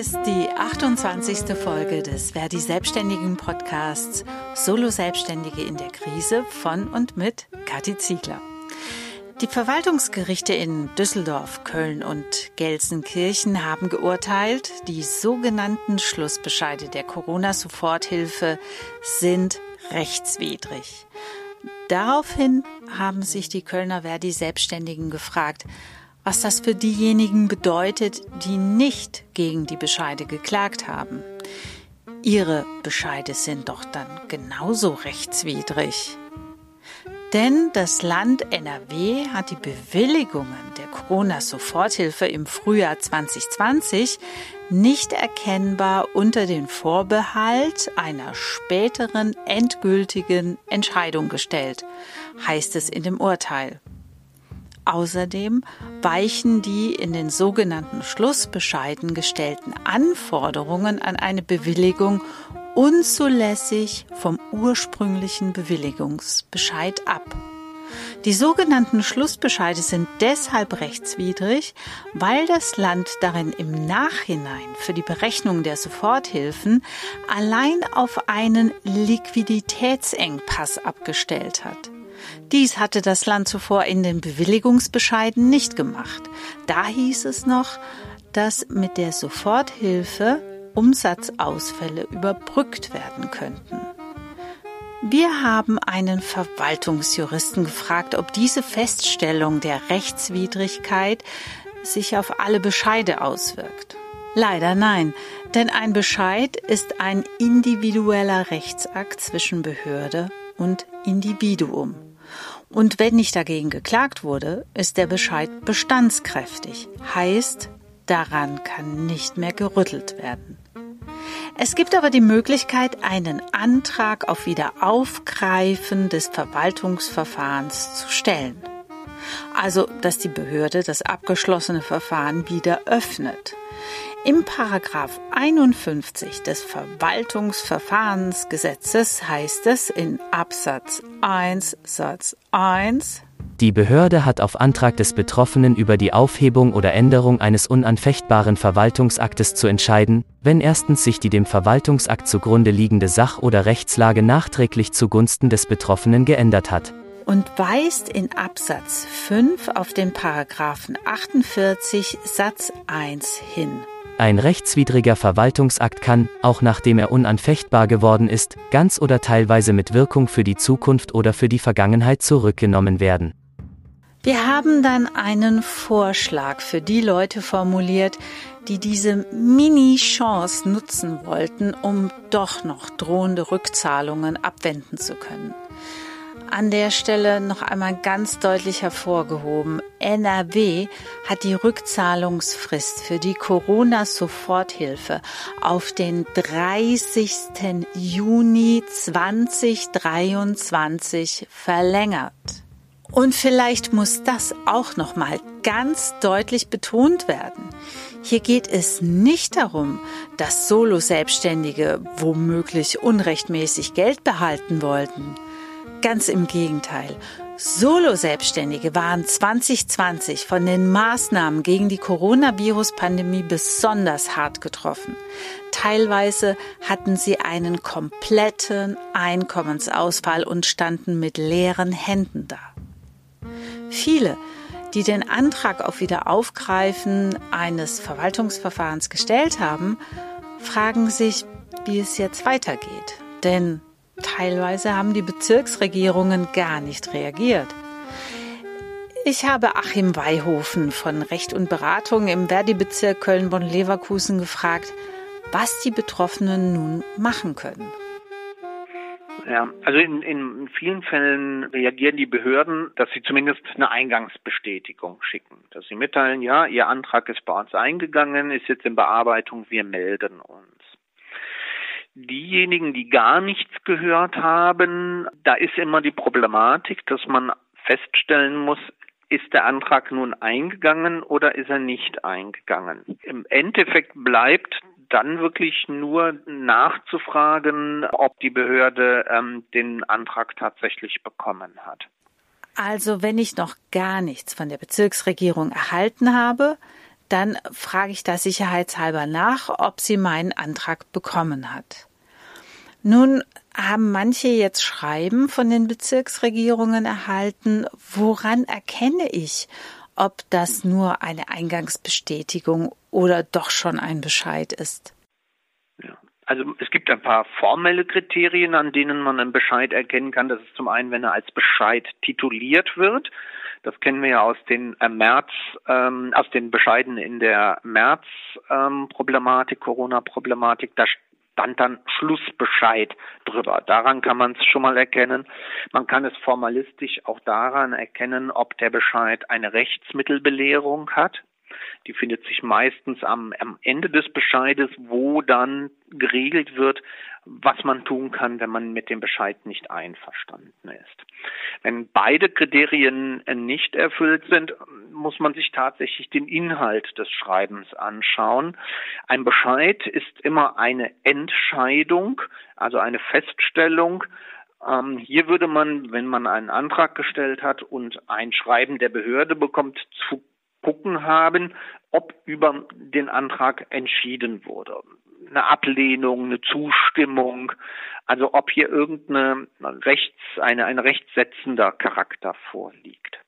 ist die 28. Folge des Verdi Selbstständigen Podcasts Solo Selbstständige in der Krise von und mit Kathi Ziegler. Die Verwaltungsgerichte in Düsseldorf, Köln und Gelsenkirchen haben geurteilt, die sogenannten Schlussbescheide der Corona-Soforthilfe sind rechtswidrig. Daraufhin haben sich die Kölner Verdi Selbstständigen gefragt, was das für diejenigen bedeutet, die nicht gegen die Bescheide geklagt haben. Ihre Bescheide sind doch dann genauso rechtswidrig. Denn das Land NRW hat die Bewilligungen der Corona-Soforthilfe im Frühjahr 2020 nicht erkennbar unter den Vorbehalt einer späteren endgültigen Entscheidung gestellt, heißt es in dem Urteil. Außerdem weichen die in den sogenannten Schlussbescheiden gestellten Anforderungen an eine Bewilligung unzulässig vom ursprünglichen Bewilligungsbescheid ab. Die sogenannten Schlussbescheide sind deshalb rechtswidrig, weil das Land darin im Nachhinein für die Berechnung der Soforthilfen allein auf einen Liquiditätsengpass abgestellt hat. Dies hatte das Land zuvor in den Bewilligungsbescheiden nicht gemacht. Da hieß es noch, dass mit der Soforthilfe Umsatzausfälle überbrückt werden könnten. Wir haben einen Verwaltungsjuristen gefragt, ob diese Feststellung der Rechtswidrigkeit sich auf alle Bescheide auswirkt. Leider nein, denn ein Bescheid ist ein individueller Rechtsakt zwischen Behörde und Individuum. Und wenn nicht dagegen geklagt wurde, ist der Bescheid bestandskräftig, heißt, daran kann nicht mehr gerüttelt werden. Es gibt aber die Möglichkeit, einen Antrag auf Wiederaufgreifen des Verwaltungsverfahrens zu stellen. Also, dass die Behörde das abgeschlossene Verfahren wieder öffnet. Im Paragraph 51 des Verwaltungsverfahrensgesetzes heißt es in Absatz 1 Satz 1 die Behörde hat auf Antrag des Betroffenen über die Aufhebung oder Änderung eines unanfechtbaren Verwaltungsaktes zu entscheiden, wenn erstens sich die dem Verwaltungsakt zugrunde liegende Sach- oder Rechtslage nachträglich zugunsten des Betroffenen geändert hat. Und weist in Absatz 5 auf den Paragraphen 48 Satz 1 hin. Ein rechtswidriger Verwaltungsakt kann, auch nachdem er unanfechtbar geworden ist, ganz oder teilweise mit Wirkung für die Zukunft oder für die Vergangenheit zurückgenommen werden. Wir haben dann einen Vorschlag für die Leute formuliert, die diese Mini-Chance nutzen wollten, um doch noch drohende Rückzahlungen abwenden zu können an der Stelle noch einmal ganz deutlich hervorgehoben. NRW hat die Rückzahlungsfrist für die Corona-Soforthilfe auf den 30. Juni 2023 verlängert. Und vielleicht muss das auch noch mal ganz deutlich betont werden. Hier geht es nicht darum, dass Solo-Selbstständige womöglich unrechtmäßig Geld behalten wollten. Ganz im Gegenteil. Solo-Selbstständige waren 2020 von den Maßnahmen gegen die Coronavirus-Pandemie besonders hart getroffen. Teilweise hatten sie einen kompletten Einkommensausfall und standen mit leeren Händen da. Viele, die den Antrag auf Wiederaufgreifen eines Verwaltungsverfahrens gestellt haben, fragen sich, wie es jetzt weitergeht. Denn Teilweise haben die Bezirksregierungen gar nicht reagiert. Ich habe Achim Weihofen von Recht und Beratung im Verdi-Bezirk Köln-Bonn-Leverkusen gefragt, was die Betroffenen nun machen können. Ja, also in, in vielen Fällen reagieren die Behörden, dass sie zumindest eine Eingangsbestätigung schicken, dass sie mitteilen, ja, Ihr Antrag ist bei uns eingegangen, ist jetzt in Bearbeitung, wir melden uns. Diejenigen, die gar nichts gehört haben, da ist immer die Problematik, dass man feststellen muss, ist der Antrag nun eingegangen oder ist er nicht eingegangen? Im Endeffekt bleibt dann wirklich nur nachzufragen, ob die Behörde ähm, den Antrag tatsächlich bekommen hat. Also wenn ich noch gar nichts von der Bezirksregierung erhalten habe, dann frage ich da sicherheitshalber nach, ob sie meinen Antrag bekommen hat. Nun haben manche jetzt Schreiben von den Bezirksregierungen erhalten. Woran erkenne ich, ob das nur eine Eingangsbestätigung oder doch schon ein Bescheid ist? Ja. Also es gibt ein paar formelle Kriterien, an denen man einen Bescheid erkennen kann. Das ist zum einen, wenn er als Bescheid tituliert wird. Das kennen wir ja aus den äh, März, ähm, aus den Bescheiden in der März-Problematik, ähm, Corona-Problematik. Da stand dann Schlussbescheid drüber. Daran kann man es schon mal erkennen. Man kann es formalistisch auch daran erkennen, ob der Bescheid eine Rechtsmittelbelehrung hat. Die findet sich meistens am, am Ende des Bescheides, wo dann geregelt wird, was man tun kann, wenn man mit dem Bescheid nicht einverstanden ist. Wenn beide Kriterien nicht erfüllt sind, muss man sich tatsächlich den Inhalt des Schreibens anschauen. Ein Bescheid ist immer eine Entscheidung, also eine Feststellung, ähm, hier würde man, wenn man einen Antrag gestellt hat und ein Schreiben der Behörde bekommt, zu gucken haben, ob über den Antrag entschieden wurde. Eine Ablehnung, eine Zustimmung, also ob hier irgendeine Rechts, eine, ein rechtssetzender Charakter vorliegt.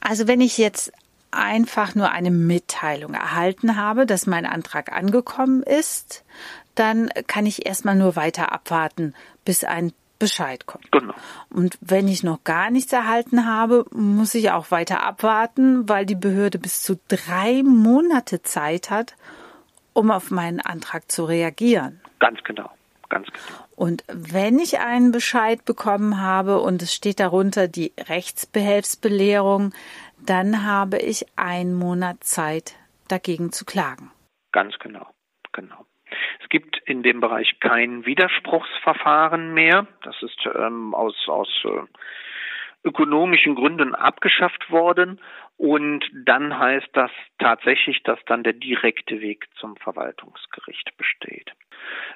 Also wenn ich jetzt einfach nur eine Mitteilung erhalten habe, dass mein Antrag angekommen ist, dann kann ich erstmal nur weiter abwarten, bis ein Bescheid kommt. Genau. Und wenn ich noch gar nichts erhalten habe, muss ich auch weiter abwarten, weil die Behörde bis zu drei Monate Zeit hat, um auf meinen Antrag zu reagieren. Ganz genau. Ganz genau. Und wenn ich einen Bescheid bekommen habe und es steht darunter die Rechtsbehelfsbelehrung, dann habe ich einen Monat Zeit, dagegen zu klagen. Ganz genau. Genau gibt in dem Bereich kein Widerspruchsverfahren mehr. Das ist ähm, aus, aus äh, ökonomischen Gründen abgeschafft worden. Und dann heißt das tatsächlich, dass dann der direkte Weg zum Verwaltungsgericht besteht.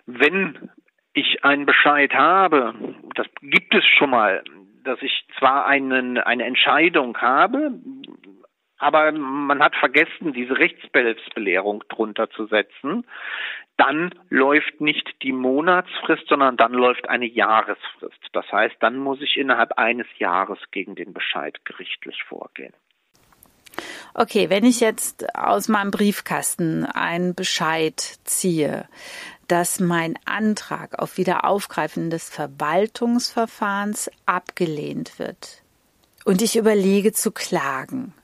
Wenn ich einen Bescheid habe, das gibt es schon mal, dass ich zwar einen, eine Entscheidung habe, aber man hat vergessen, diese Rechtsbehelfsbelehrung drunter zu setzen, dann läuft nicht die Monatsfrist, sondern dann läuft eine Jahresfrist. Das heißt, dann muss ich innerhalb eines Jahres gegen den Bescheid gerichtlich vorgehen. Okay, wenn ich jetzt aus meinem Briefkasten einen Bescheid ziehe, dass mein Antrag auf Wiederaufgreifen des Verwaltungsverfahrens abgelehnt wird und ich überlege zu klagen,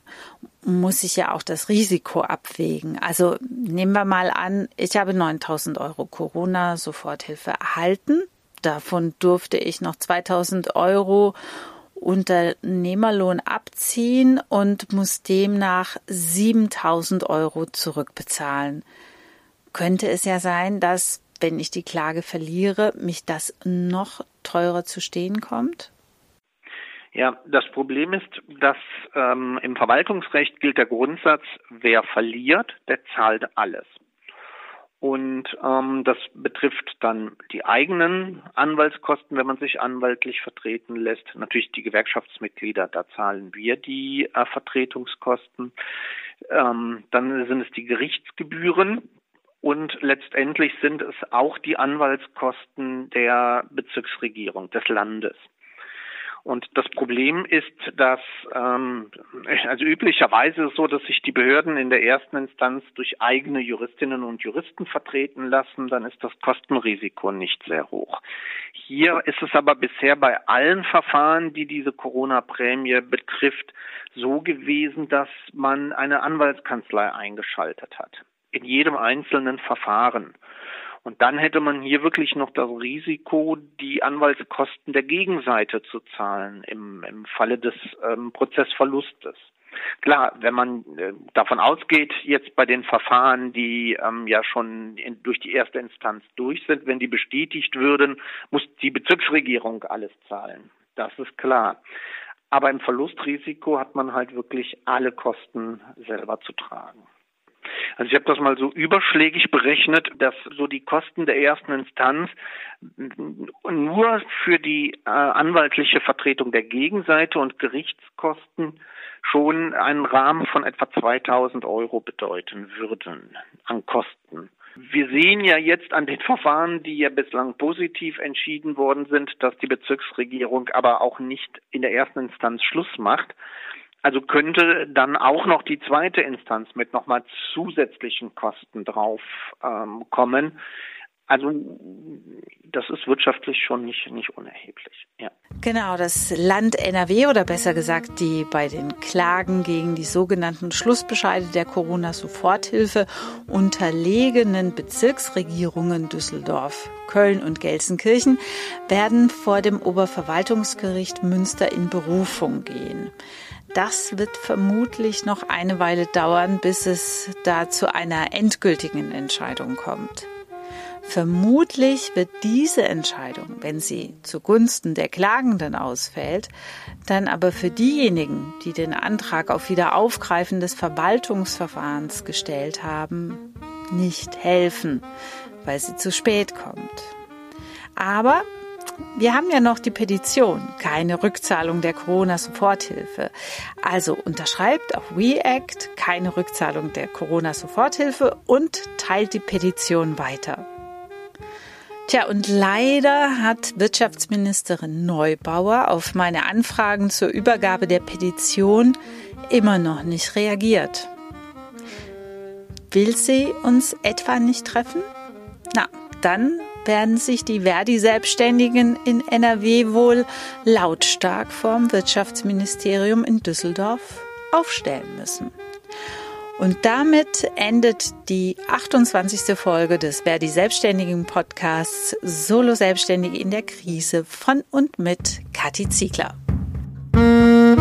muss ich ja auch das Risiko abwägen. Also nehmen wir mal an, ich habe 9000 Euro Corona-Soforthilfe erhalten. Davon durfte ich noch 2000 Euro Unternehmerlohn abziehen und muss demnach 7000 Euro zurückbezahlen. Könnte es ja sein, dass, wenn ich die Klage verliere, mich das noch teurer zu stehen kommt? Ja, das Problem ist, dass ähm, im Verwaltungsrecht gilt der Grundsatz, wer verliert, der zahlt alles. Und ähm, das betrifft dann die eigenen Anwaltskosten, wenn man sich anwaltlich vertreten lässt. Natürlich die Gewerkschaftsmitglieder, da zahlen wir die äh, Vertretungskosten. Ähm, dann sind es die Gerichtsgebühren, und letztendlich sind es auch die Anwaltskosten der Bezirksregierung des Landes. Und das Problem ist, dass ähm, also üblicherweise ist es so, dass sich die Behörden in der ersten Instanz durch eigene Juristinnen und Juristen vertreten lassen, dann ist das Kostenrisiko nicht sehr hoch. Hier ist es aber bisher bei allen Verfahren, die diese Corona-Prämie betrifft, so gewesen, dass man eine Anwaltskanzlei eingeschaltet hat. In jedem einzelnen Verfahren. Und dann hätte man hier wirklich noch das Risiko, die Anwaltskosten der Gegenseite zu zahlen im, im Falle des ähm, Prozessverlustes. Klar, wenn man äh, davon ausgeht, jetzt bei den Verfahren, die ähm, ja schon in, durch die erste Instanz durch sind, wenn die bestätigt würden, muss die Bezirksregierung alles zahlen. Das ist klar. Aber im Verlustrisiko hat man halt wirklich alle Kosten selber zu tragen. Also ich habe das mal so überschlägig berechnet, dass so die Kosten der ersten Instanz nur für die äh, anwaltliche Vertretung der Gegenseite und Gerichtskosten schon einen Rahmen von etwa 2000 Euro bedeuten würden an Kosten. Wir sehen ja jetzt an den Verfahren, die ja bislang positiv entschieden worden sind, dass die Bezirksregierung aber auch nicht in der ersten Instanz Schluss macht. Also könnte dann auch noch die zweite Instanz mit nochmal zusätzlichen Kosten drauf ähm, kommen. Also das ist wirtschaftlich schon nicht, nicht unerheblich. Ja. Genau, das Land NRW oder besser gesagt die bei den Klagen gegen die sogenannten Schlussbescheide der Corona-Soforthilfe unterlegenen Bezirksregierungen Düsseldorf, Köln und Gelsenkirchen werden vor dem Oberverwaltungsgericht Münster in Berufung gehen. Das wird vermutlich noch eine Weile dauern, bis es da zu einer endgültigen Entscheidung kommt. Vermutlich wird diese Entscheidung, wenn sie zugunsten der Klagenden ausfällt, dann aber für diejenigen, die den Antrag auf Wiederaufgreifen des Verwaltungsverfahrens gestellt haben, nicht helfen, weil sie zu spät kommt. Aber wir haben ja noch die Petition, keine Rückzahlung der Corona-Soforthilfe. Also unterschreibt auf WeAct keine Rückzahlung der Corona-Soforthilfe und teilt die Petition weiter. Tja, und leider hat Wirtschaftsministerin Neubauer auf meine Anfragen zur Übergabe der Petition immer noch nicht reagiert. Will sie uns etwa nicht treffen? Na, dann werden sich die Verdi-Selbstständigen in NRW wohl lautstark vom Wirtschaftsministerium in Düsseldorf aufstellen müssen. Und damit endet die 28. Folge des Verdi Selbstständigen Podcasts Solo Selbstständige in der Krise von und mit Kathi Ziegler. Musik